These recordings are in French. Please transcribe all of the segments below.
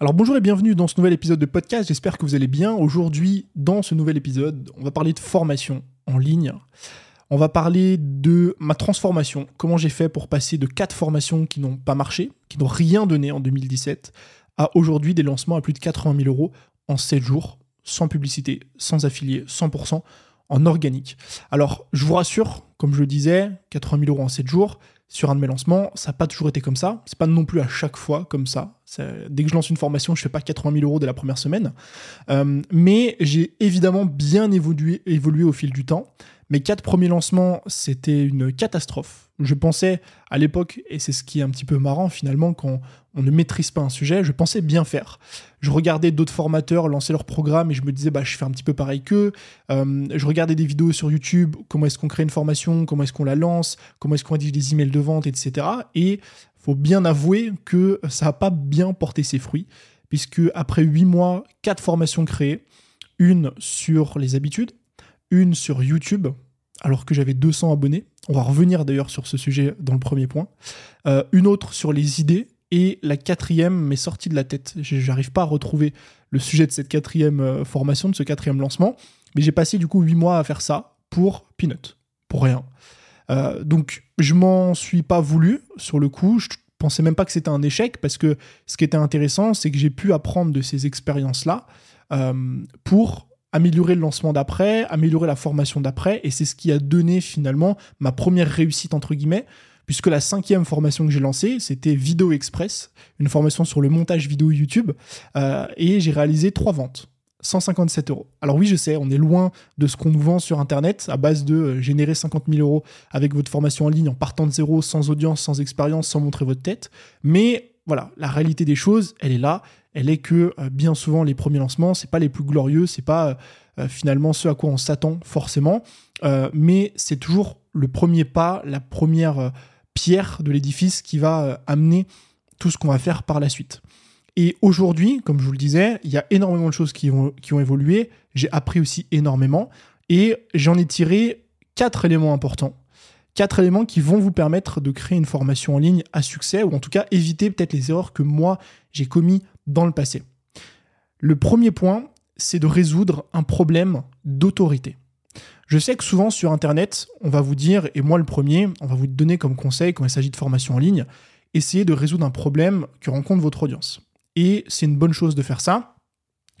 Alors bonjour et bienvenue dans ce nouvel épisode de podcast, j'espère que vous allez bien. Aujourd'hui, dans ce nouvel épisode, on va parler de formation en ligne. On va parler de ma transformation, comment j'ai fait pour passer de 4 formations qui n'ont pas marché, qui n'ont rien donné en 2017, à aujourd'hui des lancements à plus de 80 000 euros en 7 jours, sans publicité, sans affilié, 100% en organique. Alors, je vous rassure, comme je le disais, 80 000 euros en 7 jours, sur un de mes lancements, ça n'a pas toujours été comme ça. C'est pas non plus à chaque fois comme ça. Dès que je lance une formation, je fais pas 80 000 euros dès la première semaine. Euh, mais j'ai évidemment bien évolué, évolué au fil du temps. Mes quatre premiers lancements, c'était une catastrophe. Je pensais à l'époque, et c'est ce qui est un petit peu marrant finalement quand on ne maîtrise pas un sujet, je pensais bien faire. Je regardais d'autres formateurs lancer leur programme et je me disais, bah, je fais un petit peu pareil qu'eux. Euh, je regardais des vidéos sur YouTube, comment est-ce qu'on crée une formation, comment est-ce qu'on la lance, comment est-ce qu'on rédige des emails de vente, etc. Et faut bien avouer que ça n'a pas bien porté ses fruits, puisque après 8 mois, quatre formations créées, une sur les habitudes, une sur YouTube, alors que j'avais 200 abonnés. On va revenir d'ailleurs sur ce sujet dans le premier point. Euh, une autre sur les idées. Et la quatrième m'est sortie de la tête. J'arrive pas à retrouver le sujet de cette quatrième euh, formation, de ce quatrième lancement. Mais j'ai passé du coup 8 mois à faire ça pour Peanut. Pour rien. Euh, donc je m'en suis pas voulu sur le coup. Je pensais même pas que c'était un échec parce que ce qui était intéressant, c'est que j'ai pu apprendre de ces expériences-là pour améliorer le lancement d'après, améliorer la formation d'après, et c'est ce qui a donné finalement ma première réussite entre guillemets, puisque la cinquième formation que j'ai lancée, c'était Vidéo Express, une formation sur le montage vidéo YouTube, euh, et j'ai réalisé trois ventes. 157 euros. Alors oui, je sais, on est loin de ce qu'on nous vend sur Internet à base de euh, générer 50 000 euros avec votre formation en ligne en partant de zéro, sans audience, sans expérience, sans montrer votre tête. Mais voilà, la réalité des choses, elle est là elle est que euh, bien souvent les premiers lancements, c'est pas les plus glorieux, c'est pas finalement ce à quoi on s'attend forcément, mais c'est toujours le premier pas, la première pierre de l'édifice qui va amener tout ce qu'on va faire par la suite. Et aujourd'hui, comme je vous le disais, il y a énormément de choses qui ont, qui évolué. J'ai appris aussi énormément et j'en ai tiré quatre éléments importants. Quatre éléments qui vont vous permettre de créer une formation en ligne à succès ou en tout cas éviter peut-être les erreurs que moi j'ai commis dans le passé. Le premier point, c'est de résoudre un problème d'autorité. Je sais que souvent sur Internet, on va vous dire, et moi le premier, on va vous donner comme conseil quand il s'agit de formation en ligne, essayez de résoudre un problème que rencontre votre audience. Et c'est une bonne chose de faire ça,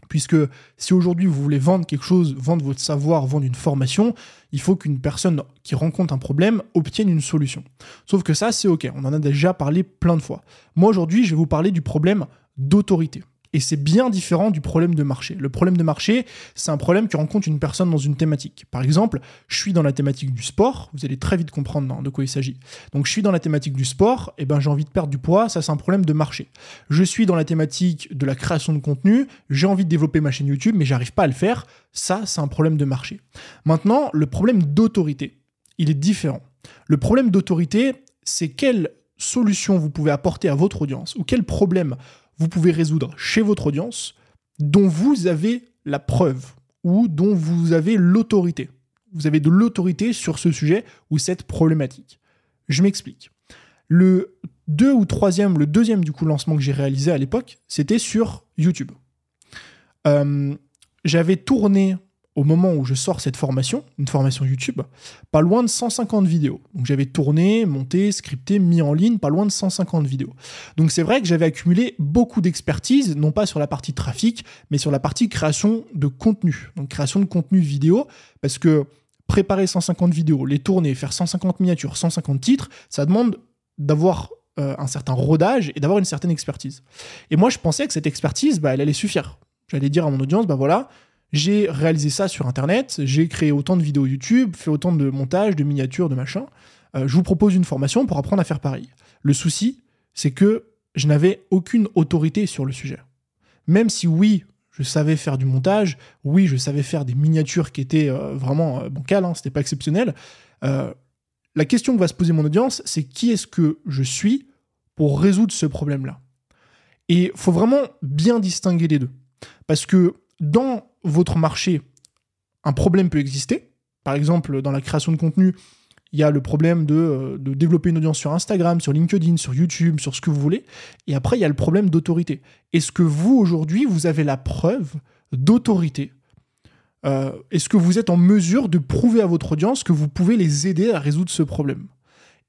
puisque si aujourd'hui vous voulez vendre quelque chose, vendre votre savoir, vendre une formation, il faut qu'une personne qui rencontre un problème obtienne une solution. Sauf que ça, c'est OK, on en a déjà parlé plein de fois. Moi aujourd'hui, je vais vous parler du problème d'autorité. Et c'est bien différent du problème de marché. Le problème de marché, c'est un problème que rencontre une personne dans une thématique. Par exemple, je suis dans la thématique du sport, vous allez très vite comprendre de quoi il s'agit. Donc je suis dans la thématique du sport, et eh ben j'ai envie de perdre du poids, ça c'est un problème de marché. Je suis dans la thématique de la création de contenu, j'ai envie de développer ma chaîne YouTube, mais j'arrive pas à le faire, ça c'est un problème de marché. Maintenant, le problème d'autorité, il est différent. Le problème d'autorité, c'est quelle solution vous pouvez apporter à votre audience ou quel problème vous pouvez résoudre chez votre audience dont vous avez la preuve ou dont vous avez l'autorité. Vous avez de l'autorité sur ce sujet ou cette problématique. Je m'explique. Le deux ou troisième, le deuxième du coup lancement que j'ai réalisé à l'époque, c'était sur YouTube. Euh, j'avais tourné au moment où je sors cette formation, une formation YouTube, pas loin de 150 vidéos. Donc j'avais tourné, monté, scripté, mis en ligne, pas loin de 150 vidéos. Donc c'est vrai que j'avais accumulé beaucoup d'expertise, non pas sur la partie trafic, mais sur la partie création de contenu. Donc création de contenu vidéo, parce que préparer 150 vidéos, les tourner, faire 150 miniatures, 150 titres, ça demande d'avoir euh, un certain rodage et d'avoir une certaine expertise. Et moi je pensais que cette expertise, bah, elle allait suffire. J'allais dire à mon audience, bah voilà, j'ai réalisé ça sur Internet, j'ai créé autant de vidéos YouTube, fait autant de montages, de miniatures, de machin. Euh, je vous propose une formation pour apprendre à faire pareil. Le souci, c'est que je n'avais aucune autorité sur le sujet. Même si oui, je savais faire du montage, oui, je savais faire des miniatures qui étaient euh, vraiment euh, bancales, hein, c'était pas exceptionnel. la question que va se poser mon audience, c'est qui est-ce que je suis pour résoudre ce problème-là? Et faut vraiment bien distinguer les deux. Parce que dans votre marché, un problème peut exister. Par exemple, dans la création de contenu, il y a le problème de, de, développer une audience sur Instagram, sur LinkedIn, sur YouTube, sur ce que vous voulez. Et après, il y a le problème d'autorité. Est-ce que vous, aujourd'hui, vous avez la preuve d'autorité? Euh, Est-ce que vous êtes en mesure de prouver à votre audience que vous pouvez les aider à résoudre ce problème?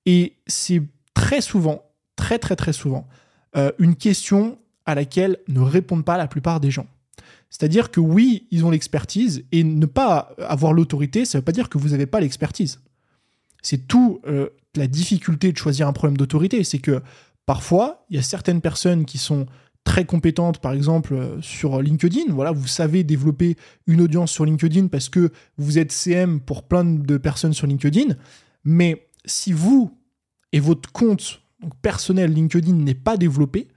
Et c'est très souvent, très très très souvent, euh, une question à laquelle ne répondent pas la plupart des gens. C'est-à-dire que oui, ils ont l'expertise, et ne pas avoir l'autorité, ça ne veut pas dire que vous n'avez pas l'expertise. C'est tout euh, la difficulté de choisir un problème d'autorité, c'est que parfois, il y a certaines personnes qui sont très compétentes, par exemple euh, sur LinkedIn. Voilà, vous savez développer une audience sur LinkedIn parce que vous êtes CM pour plein de personnes sur LinkedIn. Mais si vous et votre compte personnel LinkedIn n'est pas développé,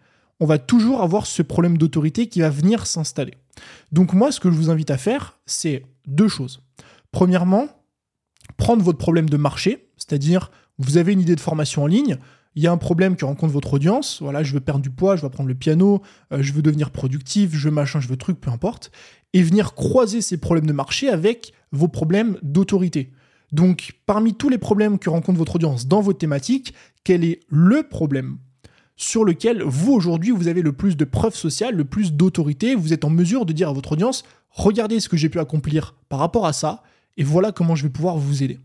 on va toujours avoir ce problème d'autorité qui va venir s'installer. Donc moi, ce que je vous invite à faire, c'est deux choses. Premièrement, prendre votre problème de marché, c'est-à-dire vous avez une idée de formation en ligne, il y a un problème que rencontre votre audience, voilà, je veux perdre du poids, je veux apprendre le piano, euh, je veux devenir productif, je veux machin, je veux truc, peu importe, et venir croiser ces problèmes de marché avec vos problèmes d'autorité. Donc, parmi tous les problèmes que rencontre votre audience dans votre thématique, quel est le problème sur lequel vous aujourd'hui vous avez le plus de preuves sociales, le plus d'autorité, vous êtes en mesure de dire à votre audience regardez ce que j'ai pu accomplir par rapport à ça et voilà comment je vais pouvoir vous aider.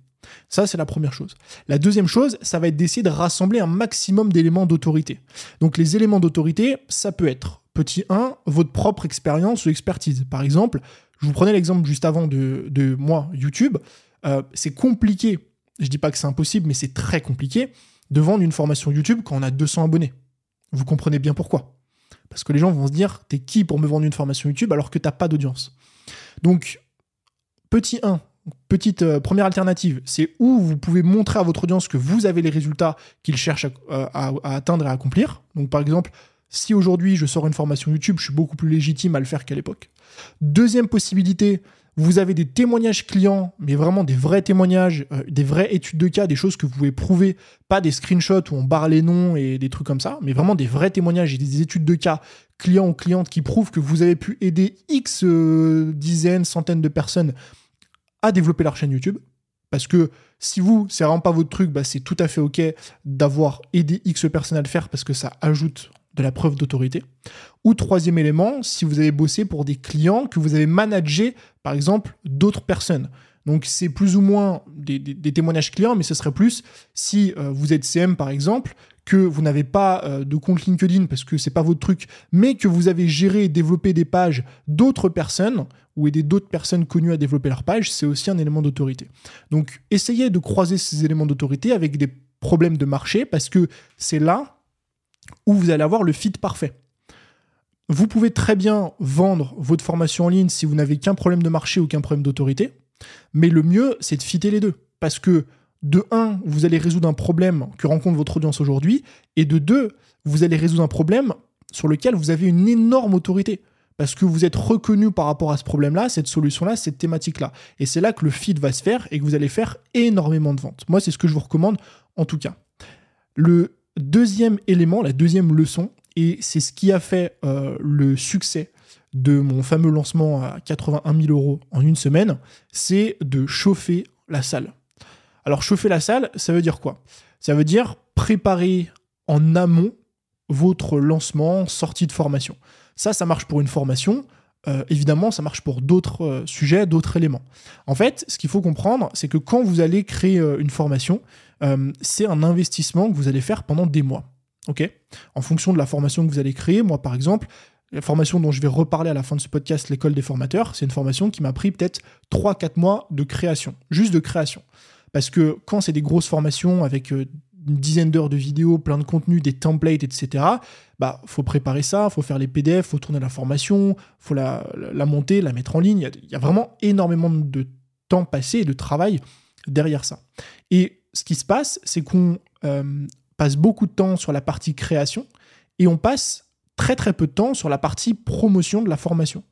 Ça, c'est la première chose. La deuxième chose, ça va être d'essayer de rassembler un maximum d'éléments d'autorité. Donc les éléments d'autorité, ça peut être, petit 1, votre propre expérience ou expertise. Par exemple, je vous prenais l'exemple juste avant de, moi, YouTube. Euh, c'est compliqué, je dis pas que c'est impossible, mais c'est très compliqué de vendre une formation YouTube quand on a 200 abonnés. Vous comprenez bien pourquoi. Parce que les gens vont se dire, t'es qui pour me vendre une formation YouTube alors que t'as pas d'audience? Donc, petit 1, petite euh, première alternative, c'est où vous pouvez montrer à votre audience que vous avez les résultats qu'ils cherchent euh, à, atteindre et à accomplir. Donc, par exemple, si aujourd'hui je sors une formation YouTube, je suis beaucoup plus légitime à le faire qu'à l'époque. Deuxième possibilité, vous avez des témoignages clients, mais vraiment des vrais témoignages, euh, des vraies études de cas, des choses que vous pouvez prouver, pas des screenshots où on barre les noms et des trucs comme ça, mais vraiment des vrais témoignages et des études de cas clients ou clientes qui prouvent que vous avez pu aider X euh, dizaines, centaines de personnes à développer leur chaîne YouTube. Parce que si vous, c'est vraiment pas votre truc, bah c'est tout à fait ok d'avoir aidé X personnes à le faire parce que ça ajoute de la preuve d'autorité. Ou troisième élément, si vous avez bossé pour des clients que vous avez managé, par exemple, d'autres personnes. Donc c'est plus ou moins des, témoignages clients, mais ce serait plus si euh, vous êtes CM par exemple, que vous n'avez pas euh, de compte LinkedIn parce que c'est pas votre truc, mais que vous avez géré et développé des pages d'autres personnes ou aider d'autres personnes connues à développer leur page, c'est aussi un élément d'autorité. Donc essayez de croiser ces éléments d'autorité avec des problèmes de marché parce que c'est là où vous allez avoir le fit parfait. Vous pouvez très bien vendre votre formation en ligne si vous n'avez qu'un problème de marché ou qu'un problème d'autorité, mais le mieux, c'est de fitter les deux. Parce que de un, vous allez résoudre un problème que rencontre votre audience aujourd'hui, et de deux, vous allez résoudre un problème sur lequel vous avez une énorme autorité. Parce que vous êtes reconnu par rapport à ce problème-là, cette solution-là, cette thématique-là. Et c'est là que le fit va se faire et que vous allez faire énormément de ventes. Moi, c'est ce que je vous recommande en tout cas. Le deuxième élément, la deuxième leçon, et c'est ce qui a fait euh, le succès de mon fameux lancement à 81 000 euros en une semaine, c'est de chauffer la salle. Alors chauffer la salle, ça veut dire quoi? Ça veut dire préparer en amont votre lancement, sortie de formation. Ça, ça marche pour une formation. Euh, évidemment, ça marche pour d'autres euh, sujets, d'autres éléments. En fait, ce qu'il faut comprendre, c'est que quand vous allez créer une formation, c'est un investissement que vous allez faire pendant des mois. Ok? En fonction de la formation que vous allez créer, moi par exemple, la formation dont je vais reparler à la fin de ce podcast, l'école des formateurs, c'est une formation qui m'a pris peut-être 3-4 mois de création, juste de création. Parce que quand c'est des grosses formations avec euh, une dizaine d'heures de vidéos, plein de contenu, des templates, etc., bah faut préparer ça, faut faire les PDF, faut tourner la formation, faut la, monter, la mettre en ligne. Il y, a, vraiment énormément de temps passé de travail derrière ça. Et ce qui se passe, c'est qu'on euh, passe beaucoup de temps sur la partie création et on passe très très peu de temps sur la partie promotion de la formation.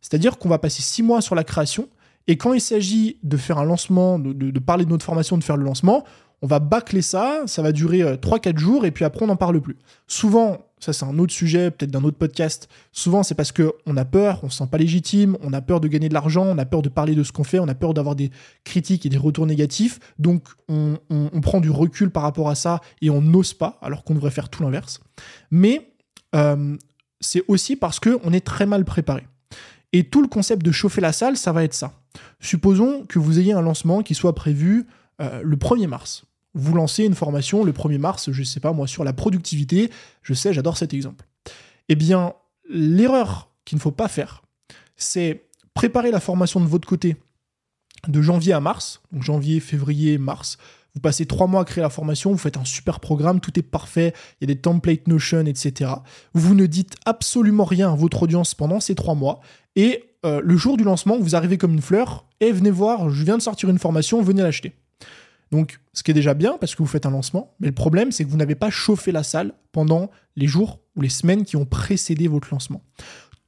C'est-à-dire qu'on va passer six mois sur la création et quand il s'agit de faire un lancement, de, parler de notre formation, de faire le lancement, on va bâcler ça, ça va durer 3-4 euh, jours et puis après on n'en parle plus. Souvent, ça c'est un autre sujet, peut-être d'un autre podcast, souvent c'est parce qu'on a peur, on se sent pas légitime, on a peur de gagner de l'argent, on a peur de parler de ce qu'on fait, on a peur d'avoir des critiques et des retours négatifs, donc on, prend du recul par rapport à ça et on n'ose pas, alors qu'on devrait faire tout l'inverse. Mais euh, c'est aussi parce qu'on est très mal préparé. Et tout le concept de chauffer la salle, ça va être ça. Supposons que vous ayez un lancement qui soit prévu euh, le 1er mars. Vous lancez une formation le 1er mars, je ne sais pas moi, sur la productivité. Je sais, j'adore cet exemple. Eh bien, l'erreur qu'il ne faut pas faire, c'est préparer la formation de votre côté de janvier à mars, donc janvier, février, mars. Vous passez trois mois à créer la formation, vous faites un super programme, tout est parfait, il y a des templates Notion, etc. Vous ne dites absolument rien à votre audience pendant ces trois mois, et euh, le jour du lancement, vous arrivez comme une fleur, et venez voir, je viens de sortir une formation, venez l'acheter. Donc, ce qui est déjà bien parce que vous faites un lancement, mais le problème, c'est que vous n'avez pas chauffé la salle pendant les jours ou les semaines qui ont précédé votre lancement.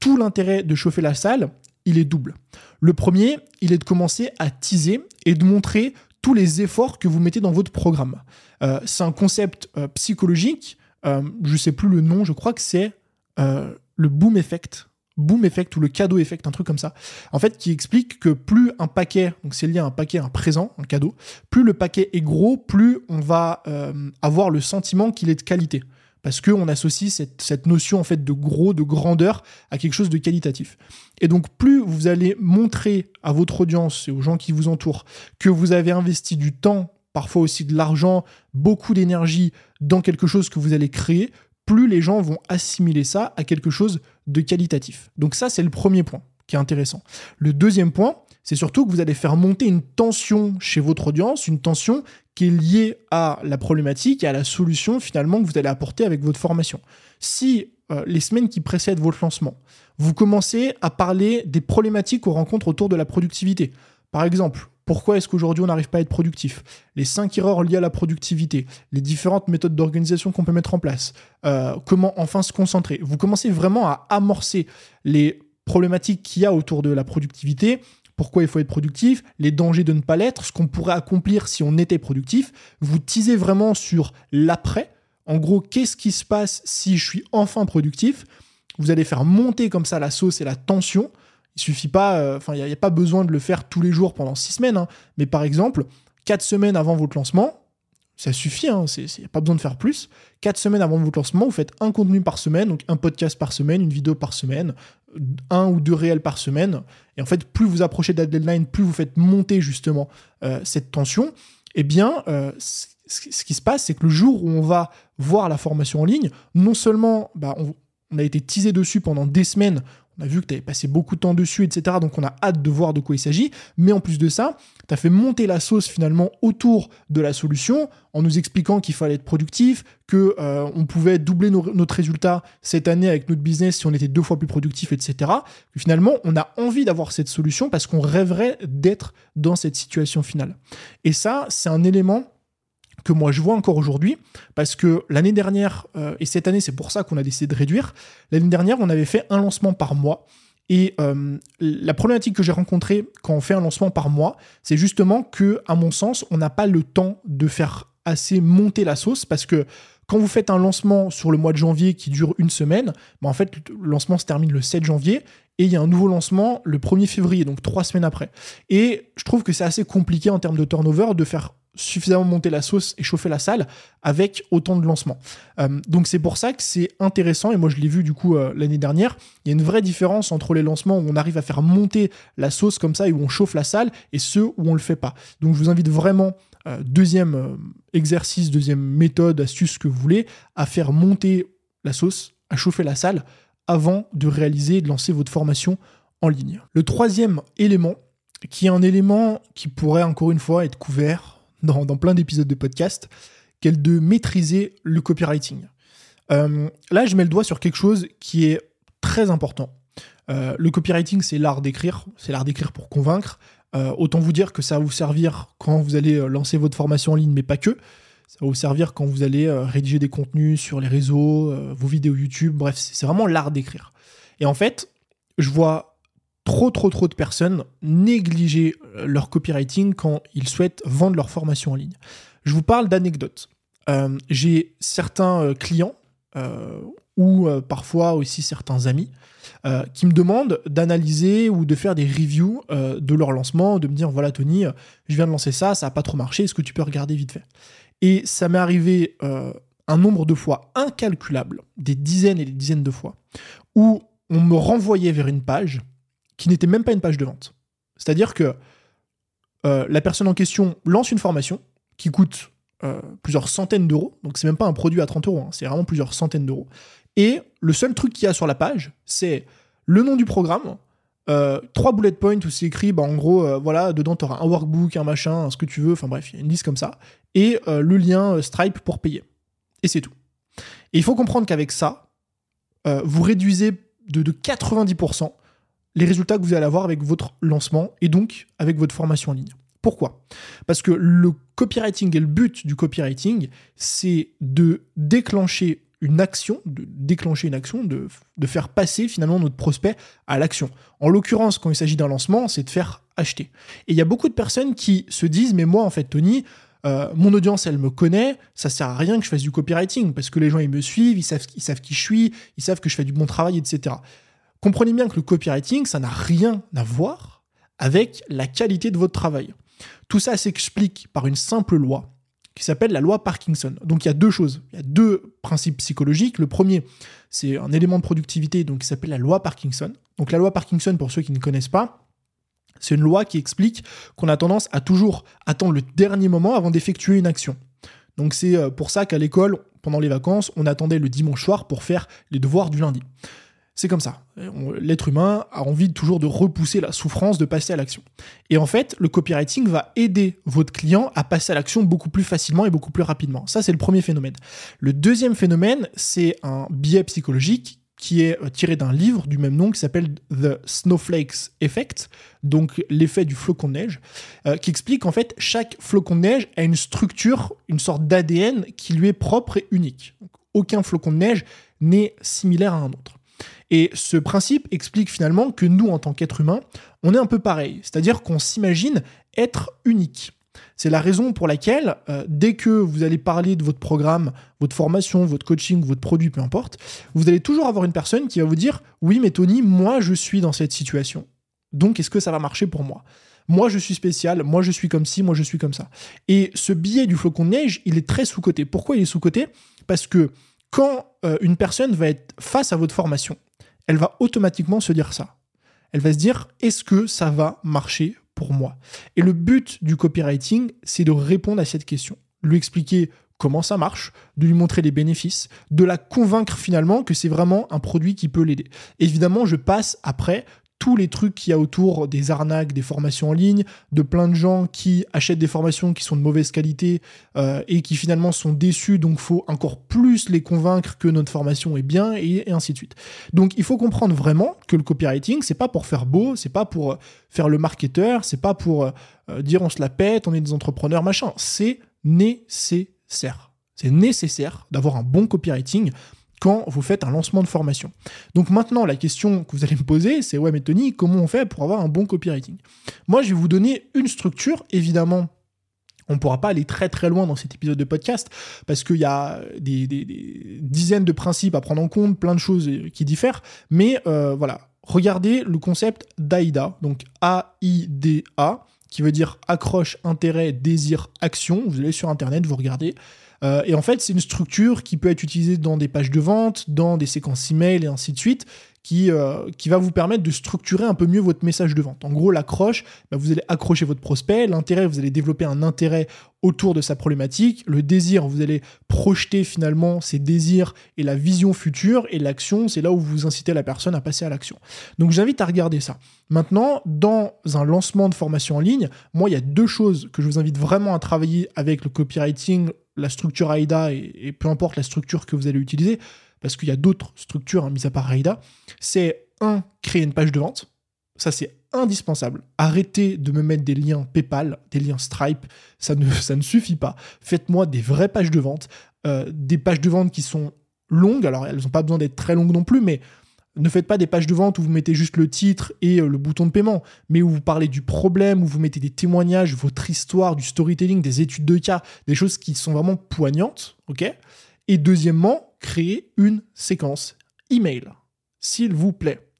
Tout l'intérêt de chauffer la salle, il est double. Le premier, il est de commencer à teaser et de montrer tous les efforts que vous mettez dans votre programme. Euh, c'est un concept euh, psychologique, euh, je ne sais plus le nom, je crois que c'est le boom effect boom effect ou le cadeau effect, un truc comme ça, en fait, qui explique que plus un paquet, donc c'est lié à un paquet, un présent, un cadeau, plus le paquet est gros, plus on va euh, avoir le sentiment qu'il est de qualité. Parce qu'on associe cette, cette, notion en fait de gros, de grandeur à quelque chose de qualitatif. Et donc plus vous allez montrer à votre audience et aux gens qui vous entourent que vous avez investi du temps, parfois aussi de l'argent, beaucoup d'énergie dans quelque chose que vous allez créer, plus les gens vont assimiler ça à quelque chose de qualitatif. Donc ça, c'est le premier point qui est intéressant. Le deuxième point, c'est surtout que vous allez faire monter une tension chez votre audience, une tension qui est liée à la problématique et à la solution finalement que vous allez apporter avec votre formation. Si euh, les semaines qui précèdent votre lancement, vous commencez à parler des problématiques qu'on rencontre autour de la productivité, par exemple, pourquoi est-ce qu'aujourd'hui on n'arrive pas à être productif? Les cinq erreurs liées à la productivité, les différentes méthodes d'organisation qu'on peut mettre en place, euh, comment enfin se concentrer? Vous commencez vraiment à amorcer les problématiques qu'il y a autour de la productivité, pourquoi il faut être productif, les dangers de ne pas l'être, ce qu'on pourrait accomplir si on était productif. Vous teasez vraiment sur l'après. En gros, qu'est-ce qui se passe si je suis enfin productif? Vous allez faire monter comme ça la sauce et la tension. Il suffit pas, euh, enfin, il n'y a, pas besoin de le faire tous les jours pendant six semaines. Hein. mais par exemple, quatre semaines avant votre lancement, ça suffit, il hein, n'y a pas besoin de faire plus. Quatre semaines avant votre lancement, vous faites un contenu par semaine, donc un podcast par semaine, une vidéo par semaine, un ou deux réels par semaine. Et en fait, plus vous approchez de la deadline, plus vous faites monter justement euh, cette tension, eh bien, euh, ce qui se passe, c'est que le jour où on va voir la formation en ligne, non seulement bah, on a été teasé dessus pendant des semaines, on a vu que tu avais passé beaucoup de temps dessus, etc. Donc on a hâte de voir de quoi il s'agit. Mais en plus de ça, tu as fait monter la sauce finalement autour de la solution en nous expliquant qu'il fallait être productif, que euh, on pouvait doubler notre résultat cette année avec notre business si on était deux fois plus productif, etc. finalement, on a envie d'avoir cette solution parce qu'on rêverait d'être dans cette situation finale. Et ça, c'est un élément que moi je vois encore aujourd'hui, parce que l'année dernière, euh, et cette année c'est pour ça qu'on a décidé de réduire, l'année dernière on avait fait un lancement par mois, et euh, la problématique que j'ai rencontrée quand on fait un lancement par mois, c'est justement que, à mon sens, on n'a pas le temps de faire assez monter la sauce, parce que quand vous faites un lancement sur le mois de janvier qui dure une semaine, bah en fait, le lancement se termine le 7 janvier et il y a un nouveau lancement le 1er février, donc trois semaines après. Et je trouve que c'est assez compliqué en termes de turnover de faire suffisamment monter la sauce et chauffer la salle avec autant de lancements. Euh, donc c'est pour ça que c'est intéressant, et moi je l'ai vu du coup euh, l'année dernière, il y a une vraie différence entre les lancements où on arrive à faire monter la sauce comme ça et où on chauffe la salle, et ceux où on le fait pas. Donc je vous invite vraiment, euh, deuxième exercice, deuxième méthode, astuce que vous voulez, à faire monter la sauce, à chauffer la salle avant de réaliser et de lancer votre formation en ligne. Le troisième élément, qui est un élément qui pourrait encore une fois être couvert dans, plein d'épisodes de podcast, qu'elle de maîtriser le copywriting. Euh, là, je mets le doigt sur quelque chose qui est très important. Euh, le copywriting, c'est l'art d'écrire, c'est l'art d'écrire pour convaincre. Euh, autant vous dire que ça va vous servir quand vous allez lancer votre formation en ligne, mais pas que. Ça va vous servir quand vous allez rédiger des contenus sur les réseaux, vos vidéos YouTube, bref, c'est vraiment l'art d'écrire. Et en fait, je vois trop trop trop de personnes négliger euh, leur copywriting quand ils souhaitent vendre leur formation en ligne. Je vous parle d'anecdotes. Euh, j'ai certains euh, clients ou parfois aussi certains amis qui me demandent d'analyser ou de faire des reviews de leur lancement, de me dire voilà Tony, je viens de lancer ça, ça n'a pas trop marché, est-ce que tu peux regarder vite fait? Et ça m'est arrivé un nombre de fois incalculable, des dizaines et des dizaines de fois, où on me renvoyait vers une page qui n'était même pas une page de vente. C'est-à-dire que la personne en question lance une formation qui coûte euh, plusieurs centaines d'euros. Donc c'est même pas un produit à 30 euros, hein. c'est vraiment plusieurs centaines d'euros. Et le seul truc qu'il y a sur la page, c'est le nom du programme, euh, trois bullet points où c'est écrit, bah, en gros, euh, voilà, dedans tu auras un workbook, un machin, ce que tu veux, enfin bref, il y a une liste comme ça, et le lien Stripe pour payer. Et c'est tout. Et il faut comprendre qu'avec ça, vous réduisez de 90% les résultats que vous allez avoir avec votre lancement et donc avec votre formation en ligne. Pourquoi? Parce que le copywriting et le but du copywriting, c'est de déclencher une action, de déclencher une action, de, faire passer finalement notre prospect à l'action. En l'occurrence, quand il s'agit d'un lancement, c'est de faire acheter. Et il y a beaucoup de personnes qui se disent, mais moi en fait, Tony, euh, mon audience, elle me connaît, ça sert à rien que je fasse du copywriting, parce que les gens, ils me suivent, ils savent, ils savent qui je suis, ils savent que je fais du bon travail, etc. Comprenez bien que le copywriting, ça n'a rien à voir avec la qualité de votre travail. Tout ça s'explique par une simple loi qui s'appelle la loi Parkinson. Donc il y a deux choses, il y a deux principes psychologiques. Le premier, c'est un élément de productivité donc qui s'appelle la loi Parkinson. Donc la loi Parkinson, pour ceux qui ne connaissent pas, c'est une loi qui explique qu'on a tendance à toujours attendre le dernier moment avant d'effectuer une action. Donc c'est euh, pour ça qu'à l'école, pendant les vacances, on attendait le dimanche soir pour faire les devoirs du lundi. C'est comme ça. L'être humain a envie toujours de repousser la souffrance, de passer à l'action. Et en fait, le copywriting va aider votre client à passer à l'action beaucoup plus facilement et beaucoup plus rapidement. Ça, c'est le premier phénomène. Le deuxième phénomène, c'est un biais psychologique qui est euh, tiré d'un livre du même nom qui s'appelle The Snowflakes Effect, donc l'effet du flocon de neige, euh, qui explique en fait chaque flocon de neige a une structure, une sorte d'ADN qui lui est propre et unique. aucun flocon de neige n'est similaire à un autre. Et ce principe explique finalement que nous, en tant qu'êtres humains, on est un peu pareil, c'est-à-dire qu'on s'imagine être unique. C'est la raison pour laquelle, euh, dès que vous allez parler de votre programme, votre formation, votre coaching, votre produit, peu importe, vous allez toujours avoir une personne qui va vous dire Oui, mais Tony, moi, je suis dans cette situation. Donc, est-ce que ça va marcher pour moi? Moi je suis spécial, moi je suis comme ci, moi je suis comme ça. Et ce billet du flocon de neige, il est très sous-coté. Pourquoi il est sous-coté? Parce que quand euh, une personne va être face à votre formation, elle va automatiquement se dire ça. Elle va se dire, est-ce que ça va marcher pour moi? Et le but du copywriting, c'est de répondre à cette question, lui expliquer comment ça marche, de lui montrer les bénéfices, de la convaincre finalement que c'est vraiment un produit qui peut l'aider. Évidemment, je passe après tous les trucs qu'il y a autour des arnaques, des formations en ligne, de plein de gens qui achètent des formations qui sont de mauvaise qualité euh, et qui finalement sont déçus, donc faut encore plus les convaincre que notre formation est bien et, ainsi de suite. Donc il faut comprendre vraiment que le copywriting, c'est pas pour faire beau, c'est pas pour euh, faire le marketeur, c'est pas pour euh, dire on se la pète, on est des entrepreneurs, machin. C'est nécessaire. C'est nécessaire d'avoir un bon copywriting quand vous faites un lancement de formation. Donc maintenant, la question que vous allez me poser, c'est ouais, mais Tony, comment on fait pour avoir un bon copywriting? Moi, je vais vous donner une structure, évidemment. On ne pourra pas aller très très loin dans cet épisode de podcast parce qu'il y a des, dizaines de principes à prendre en compte, plein de choses qui diffèrent. Mais euh, voilà, regardez le concept d'AIDA, donc A-I-D-A, qui veut dire accroche, intérêt, désir, action. Vous allez sur Internet, vous regardez. Euh, et en fait, c'est une structure qui peut être utilisée dans des pages de vente, dans des séquences email et ainsi de suite, qui, euh, qui va vous permettre de structurer un peu mieux votre message de vente. En gros, l'accroche, bah, vous allez accrocher votre prospect. L'intérêt, vous allez développer un intérêt autour de sa problématique. Le désir, vous allez projeter finalement ses désirs et la vision future. Et l'action, c'est là où vous incitez la personne à passer à l'action. Donc j'invite à regarder ça. Maintenant, dans un lancement de formation en ligne, moi, il y a deux choses que je vous invite vraiment à travailler avec le copywriting, la structure AIDA et, peu importe la structure que vous allez utiliser, parce qu'il y a d'autres structures, hein, mis à part AIDA, c'est un, créer une page de vente. Ça, c'est indispensable. Arrêtez de me mettre des liens PayPal, des liens Stripe, ça ne, ça ne suffit pas. Faites-moi des vraies pages de vente, euh, des pages de vente qui sont longues, alors elles n'ont pas besoin d'être très longues non plus, mais Ne faites pas des pages de vente où vous mettez juste le titre et euh, le bouton de paiement, mais où vous parlez du problème, où vous mettez des témoignages, votre histoire, du storytelling, des études de cas, des choses qui sont vraiment poignantes, ok? Et deuxièmement, créez une séquence email, s'il vous plaît.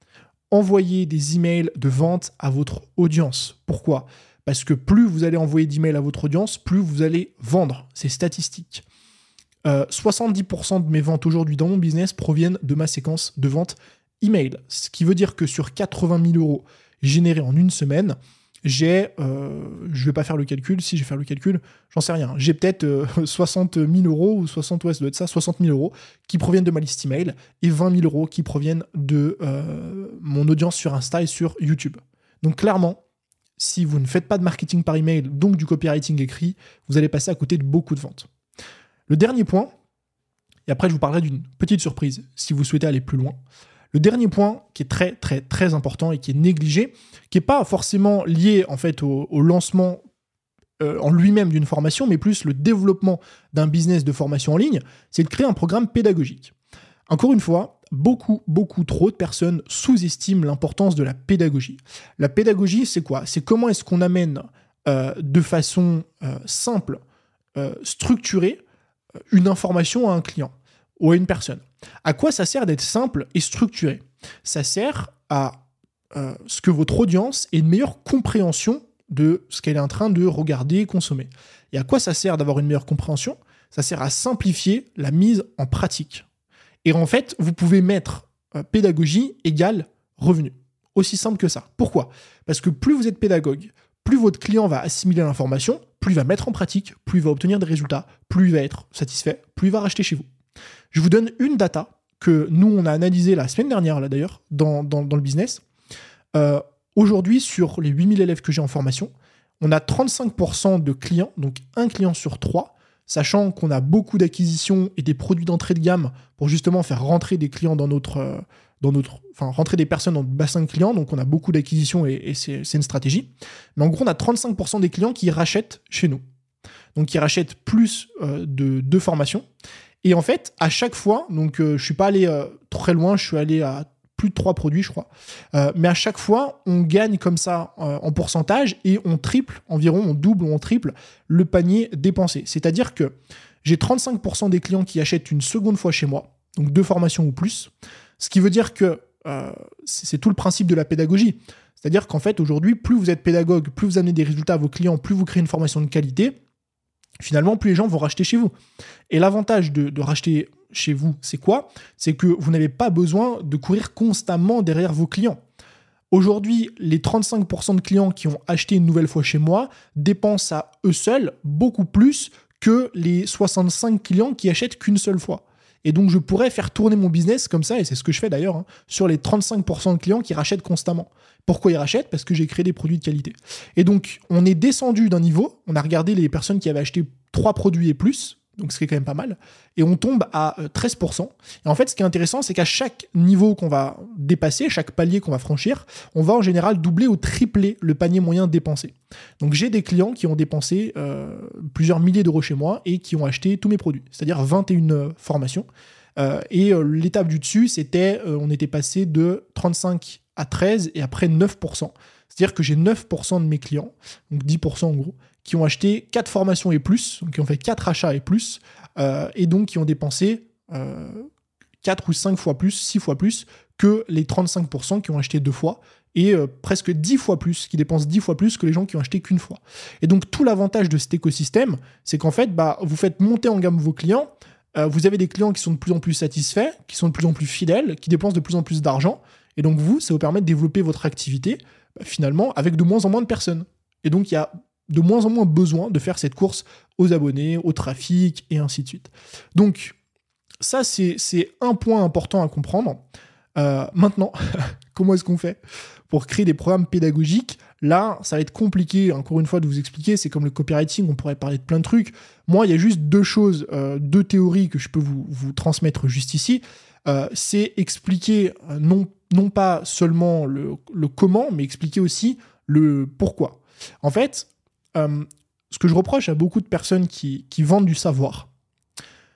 Envoyez des emails de vente à votre audience. Pourquoi? Parce que plus vous allez envoyer d'emails à votre audience, plus vous allez vendre. C'est statistique. 70% euh, de mes ventes aujourd'hui dans mon business proviennent de ma séquence de vente email. Ce qui veut dire que sur 80 000 euros générés en une semaine, j'ai, euh, je vais pas faire le calcul, si je vais faire le calcul, j'en sais rien, j'ai peut-être 60 euh, 000 euros ou 60, ouais, ça doit être ça, 60 000 euros qui proviennent de ma liste email et 20 000 euros qui proviennent de euh, mon audience sur Insta et sur YouTube. Donc clairement, si vous ne faites pas de marketing par email, donc du copywriting écrit, vous allez passer à côté de beaucoup de ventes. Le dernier point, et après je vous parlerai d'une petite surprise si vous souhaitez aller plus loin, le dernier point qui est très très très important et qui est négligé, qui n'est pas forcément lié en fait au, lancement euh, en lui-même d'une formation, mais plus le développement d'un business de formation en ligne, c'est de créer un programme pédagogique. Encore une fois, beaucoup, beaucoup trop de personnes sous-estiment l'importance de la pédagogie. La pédagogie, c'est quoi? C'est comment est-ce qu'on amène euh, de façon euh, simple, structurée, une information à un client ou à une personne. À quoi ça sert d'être simple et structuré? Ça sert à euh, ce que votre audience ait une meilleure compréhension de ce qu'elle est en train de regarder et consommer. Et à quoi ça sert d'avoir une meilleure compréhension? Ça sert à simplifier la mise en pratique. Et en fait, vous pouvez mettre euh, pédagogie égale revenu. Aussi simple que ça. Pourquoi? Parce que plus vous êtes pédagogue, plus votre client va assimiler l'information, plus il va mettre en pratique, plus il va obtenir des résultats, plus il va être satisfait, plus il va racheter chez vous. Je vous donne une data que nous, on a analysée la semaine dernière, là d'ailleurs, dans, le business. Euh, aujourd'hui, sur les 8000 élèves que j'ai en formation, on a 35% de clients, donc un client sur trois, sachant qu'on a beaucoup d'acquisitions et des produits d'entrée de gamme pour justement faire rentrer des clients dans notre, euh, dans notre, enfin rentrer des personnes dans le bassin de clients. Donc on a beaucoup d'acquisitions et, c'est une stratégie. Mais en gros, on a 35% des clients qui rachètent chez nous. Donc qui rachètent plus euh, de, de formations. Et en fait, à chaque fois, donc euh, je suis pas allé euh, très loin, je suis allé à plus de trois produits, je crois. Euh, mais à chaque fois, on gagne comme ça en pourcentage et on triple environ, on double ou on triple le panier dépensé. C'est-à-dire que j'ai 35% des clients qui achètent une seconde fois chez moi, donc deux formations ou plus. Ce qui veut dire que c'est tout le principe de la pédagogie. C'est-à-dire qu'en fait, aujourd'hui, plus vous êtes pédagogue, plus vous amenez des résultats à vos clients, plus vous créez une formation de qualité, finalement, plus les gens vont racheter chez vous. Et l'avantage de, racheter chez vous, c'est quoi? C'est que vous n'avez pas besoin de courir constamment derrière vos clients. Aujourd'hui, les 35% de clients qui ont acheté une nouvelle fois chez moi dépensent à eux seuls beaucoup plus que les 65 clients qui achètent qu'une seule fois. Et donc, je pourrais faire tourner mon business comme ça, et c'est ce que je fais d'ailleurs, hein, sur les 35% de clients qui rachètent constamment. Pourquoi ils rachètent? Parce que j'ai créé des produits de qualité. Et donc, on est descendu d'un niveau, on a regardé les personnes qui avaient acheté trois produits et plus, donc ce qui quand même pas mal, et on tombe à 13%. Euh, et en fait, ce qui est intéressant, c'est qu'à chaque niveau qu'on va dépasser, chaque palier qu'on va franchir, on va en général doubler ou tripler le panier moyen dépensé. Donc j'ai des clients qui ont dépensé euh, plusieurs milliers d'euros chez moi et qui ont acheté tous mes produits, c'est-à-dire 21 euh, formations. et l'étape du dessus, c'était, on était passé de 35 à 13 et après 9%. C'est-à-dire que j'ai 9% de mes clients, donc 10% en gros, qui ont acheté 4 formations et plus, donc qui ont fait 4 achats et plus, euh, et donc qui ont dépensé 4 euh, ou 5 fois plus, 6 fois plus que les 35% qui ont acheté deux fois, et euh, presque 10 fois plus, qui dépensent 10 fois plus que les gens qui ont acheté qu'une fois. Et donc tout l'avantage de cet écosystème, c'est qu'en fait, bah, vous faites monter en gamme vos clients, vous avez des clients qui sont de plus en plus satisfaits, qui sont de plus en plus fidèles, qui dépensent de plus en plus d'argent, et donc vous, ça vous permet de développer votre activité, bah, finalement, avec de moins en moins de personnes. Et donc il y a de moins en moins besoin de faire cette course aux abonnés, au trafic et ainsi de suite. Donc, ça, c'est un point important à comprendre. Euh, maintenant, comment est-ce qu'on fait pour créer des programmes pédagogiques? Là, ça va être compliqué, encore une fois, de vous expliquer. C'est comme le copywriting, on pourrait parler de plein de trucs. Moi, il y a juste deux choses, euh, deux théories que je peux vous, transmettre juste ici. Euh, c'est expliquer non, non pas seulement le, le comment, mais expliquer aussi le pourquoi. En fait, euh, ce que je reproche à beaucoup de personnes qui, vendent du savoir,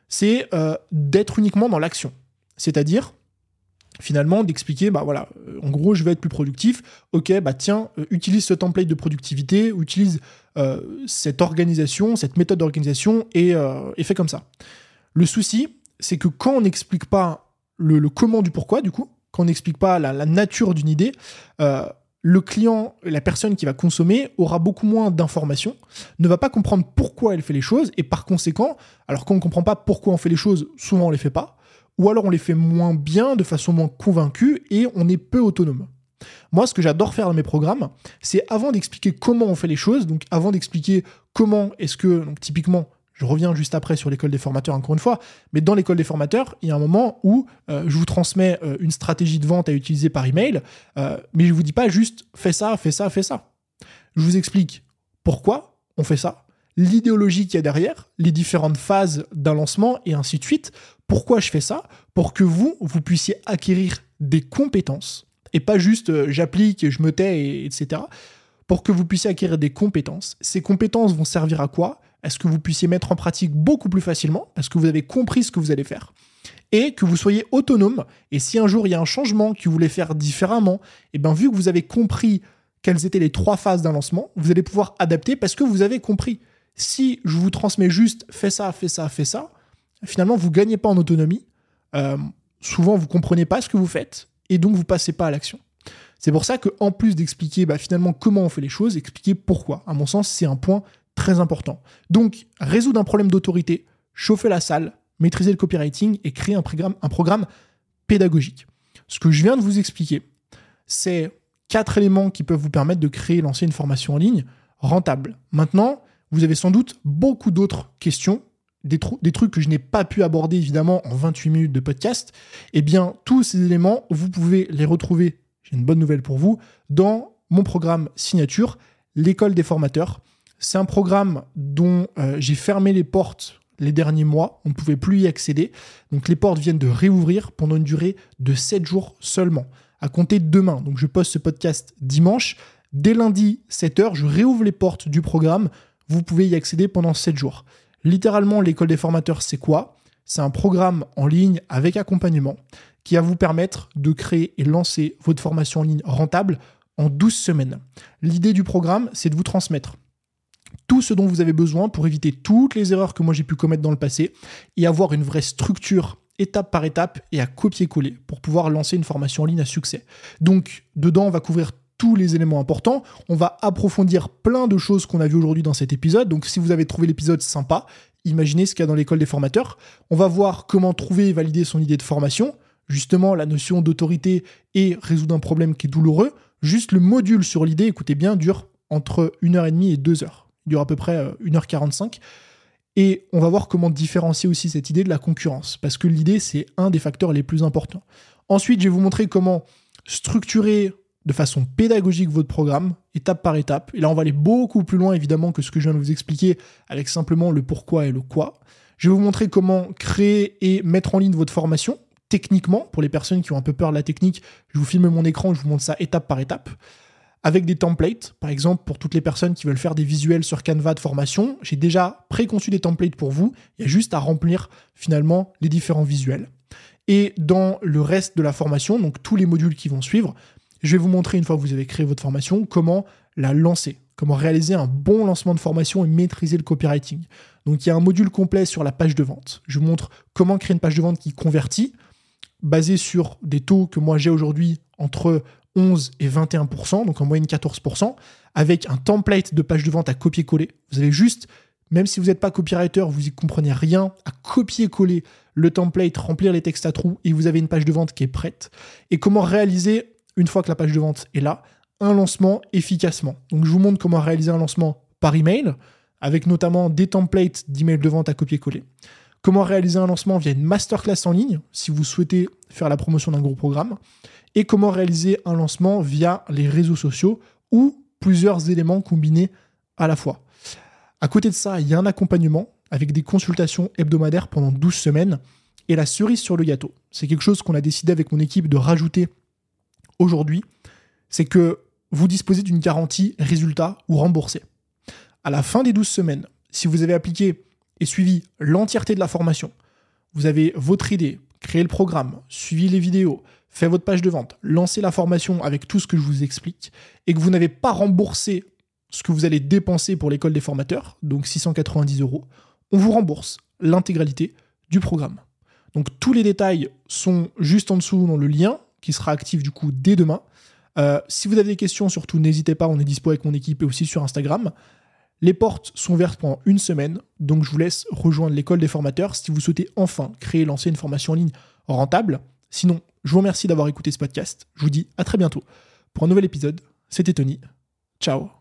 c'est euh, d'être uniquement dans l'action. C'est-à-dire, finalement d'expliquer bah voilà en gros je vais être plus productif ok bah tiens utilise ce template de productivité utilise cette organisation cette méthode d'organisation et, et fais comme ça le souci c'est que quand on n'explique pas le, comment du pourquoi du coup quand on n'explique pas la, nature d'une idée, euh, le client, la personne qui va consommer, aura beaucoup moins d'informations, ne va pas comprendre pourquoi elle fait les choses, et par conséquent, alors quand on ne comprend pas pourquoi on fait les choses, souvent on les fait pas, ou alors on les fait moins bien, de façon moins convaincue, et on est peu autonome. Moi, ce que j'adore faire dans mes programmes, c'est avant d'expliquer comment on fait les choses, donc avant d'expliquer comment est-ce que, donc typiquement, je reviens juste après sur l'école des formateurs, encore une fois. Mais dans l'école des formateurs, il y a un moment où euh, je vous transmets euh, une stratégie de vente à utiliser par email, euh, mais je ne vous dis pas juste fais ça, fais ça, fais ça. Je vous explique pourquoi on fait ça, l'idéologie qu'il y a derrière, les différentes phases d'un lancement et ainsi de suite. Pourquoi je fais ça? Pour que vous, vous puissiez acquérir des compétences et pas juste j'applique, je me tais, etc. Pour que vous puissiez acquérir des compétences. Ces compétences vont servir à quoi? Est ce que vous puissiez mettre en pratique beaucoup plus facilement, parce que vous avez compris ce que vous allez faire, et que vous soyez autonome, et si un jour il y a un changement que vous voulez faire différemment, et eh bien vu que vous avez compris quelles étaient les trois phases d'un lancement, vous allez pouvoir adapter parce que vous avez compris. Si je vous transmets juste fais ça, fais ça, fais ça, finalement vous gagnez pas en autonomie. Euh, souvent vous comprenez pas ce que vous faites et donc vous passez pas à l'action. C'est pour ça que en plus d'expliquer bah, finalement comment on fait les choses, expliquer pourquoi. À mon sens, c'est un point très important. Donc, résoudre un problème d'autorité, chauffer la salle, maîtriser le copywriting et créer un programme, pédagogique. Ce que je viens de vous expliquer, c'est quatre éléments qui peuvent vous permettre de créer et lancer une formation en ligne rentable. Maintenant, vous avez sans doute beaucoup d'autres questions, des, des, trucs que je n'ai pas pu aborder évidemment en 28 minutes de podcast. Eh bien, tous ces éléments, vous pouvez les retrouver, j'ai une bonne nouvelle pour vous, dans mon programme signature, l'école des formateurs. C'est un programme dont euh, j'ai fermé les portes les derniers mois. On ne pouvait plus y accéder. Donc les portes viennent de réouvrir pendant une durée de 7 jours seulement, à compter de demain. Donc je poste ce podcast dimanche. Dès lundi 7h, je réouvre les portes du programme. Vous pouvez y accéder pendant 7 jours. Littéralement, l'école des formateurs, c'est quoi? C'est un programme en ligne avec accompagnement qui va vous permettre de créer et lancer votre formation en ligne rentable en 12 semaines. L'idée du programme, c'est de vous transmettre tout ce dont vous avez besoin pour éviter toutes les erreurs que moi j'ai pu commettre dans le passé et avoir une vraie structure étape par étape et à copier-coller pour pouvoir lancer une formation en ligne à succès. Donc, dedans, on va couvrir tous les éléments importants. On va approfondir plein de choses qu'on a vues aujourd'hui dans cet épisode. Donc, si vous avez trouvé l'épisode sympa, imaginez ce qu'il y a dans l'école des formateurs. On va voir comment trouver et valider son idée de formation. Justement, la notion d'autorité et résoudre un problème qui est douloureux. Juste le module sur l'idée, écoutez bien, dure entre 1h30 et 2 heures il dure à peu près 1h45. Euh, et on va voir comment différencier aussi cette idée de la concurrence, parce que l'idée, c'est un des facteurs les plus importants. Ensuite, je vais vous montrer comment structurer de façon pédagogique votre programme, étape par étape. Et là, on va aller beaucoup plus loin, évidemment, que ce que je viens de vous expliquer, avec simplement le pourquoi et le quoi. Je vais vous montrer comment créer et mettre en ligne votre formation, techniquement, pour les personnes qui ont un peu peur de la technique. Je vous filme mon écran, je vous montre ça étape par étape avec des templates. Par exemple, pour toutes les personnes qui veulent faire des visuels sur Canva de formation, j'ai déjà préconçu des templates pour vous. Il y a juste à remplir finalement les différents visuels. Et dans le reste de la formation, donc tous les modules qui vont suivre, je vais vous montrer une fois que vous avez créé votre formation comment la lancer, comment réaliser un bon lancement de formation et maîtriser le copywriting. Donc il y a un module complet sur la page de vente. Je vous montre comment créer une page de vente qui convertit, basée sur des taux que moi j'ai aujourd'hui entre 11 et 21%, donc en moyenne 14%, avec un template de page de vente à copier-coller. Vous avez juste, même si vous n'êtes pas copywriter, vous y comprenez rien, à copier-coller le template, remplir les textes à trous, et vous avez une page de vente qui est prête. Et comment réaliser, une fois que la page de vente est là, un lancement efficacement. Donc je vous montre comment réaliser un lancement par email, avec notamment des templates d'email de vente à copier-coller. Comment réaliser un lancement via une masterclass en ligne, si vous souhaitez faire la promotion d'un gros programme et comment réaliser un lancement via les réseaux sociaux ou plusieurs éléments combinés à la fois. À côté de ça, il y a un accompagnement avec des consultations hebdomadaires pendant 12 semaines. Et la cerise sur le gâteau, c'est quelque chose qu'on a décidé avec mon équipe de rajouter aujourd'hui, c'est que vous disposez d'une garantie résultat ou remboursé. À la fin des 12 semaines, si vous avez appliqué et suivi l'entièreté de la formation, vous avez votre idée, créé le programme, suivi les vidéos, fait votre page de vente, lancé la formation avec tout ce que je vous explique, et que vous n'avez pas remboursé ce que vous allez dépenser pour l'école des formateurs, donc 690 euros, on vous rembourse l'intégralité du programme. Donc tous les détails sont juste en dessous dans le lien qui sera actif du coup dès demain. Euh, si vous avez des questions, surtout n'hésitez pas, on est dispo avec mon équipe et aussi sur Instagram. Les portes sont ouvertes pendant une semaine, donc je vous laisse rejoindre l'école des formateurs si vous souhaitez enfin créer et lancer une formation en ligne rentable. Sinon, je vous remercie d'avoir écouté ce podcast. Je vous dis à très bientôt pour un nouvel épisode. C'était Tony. Ciao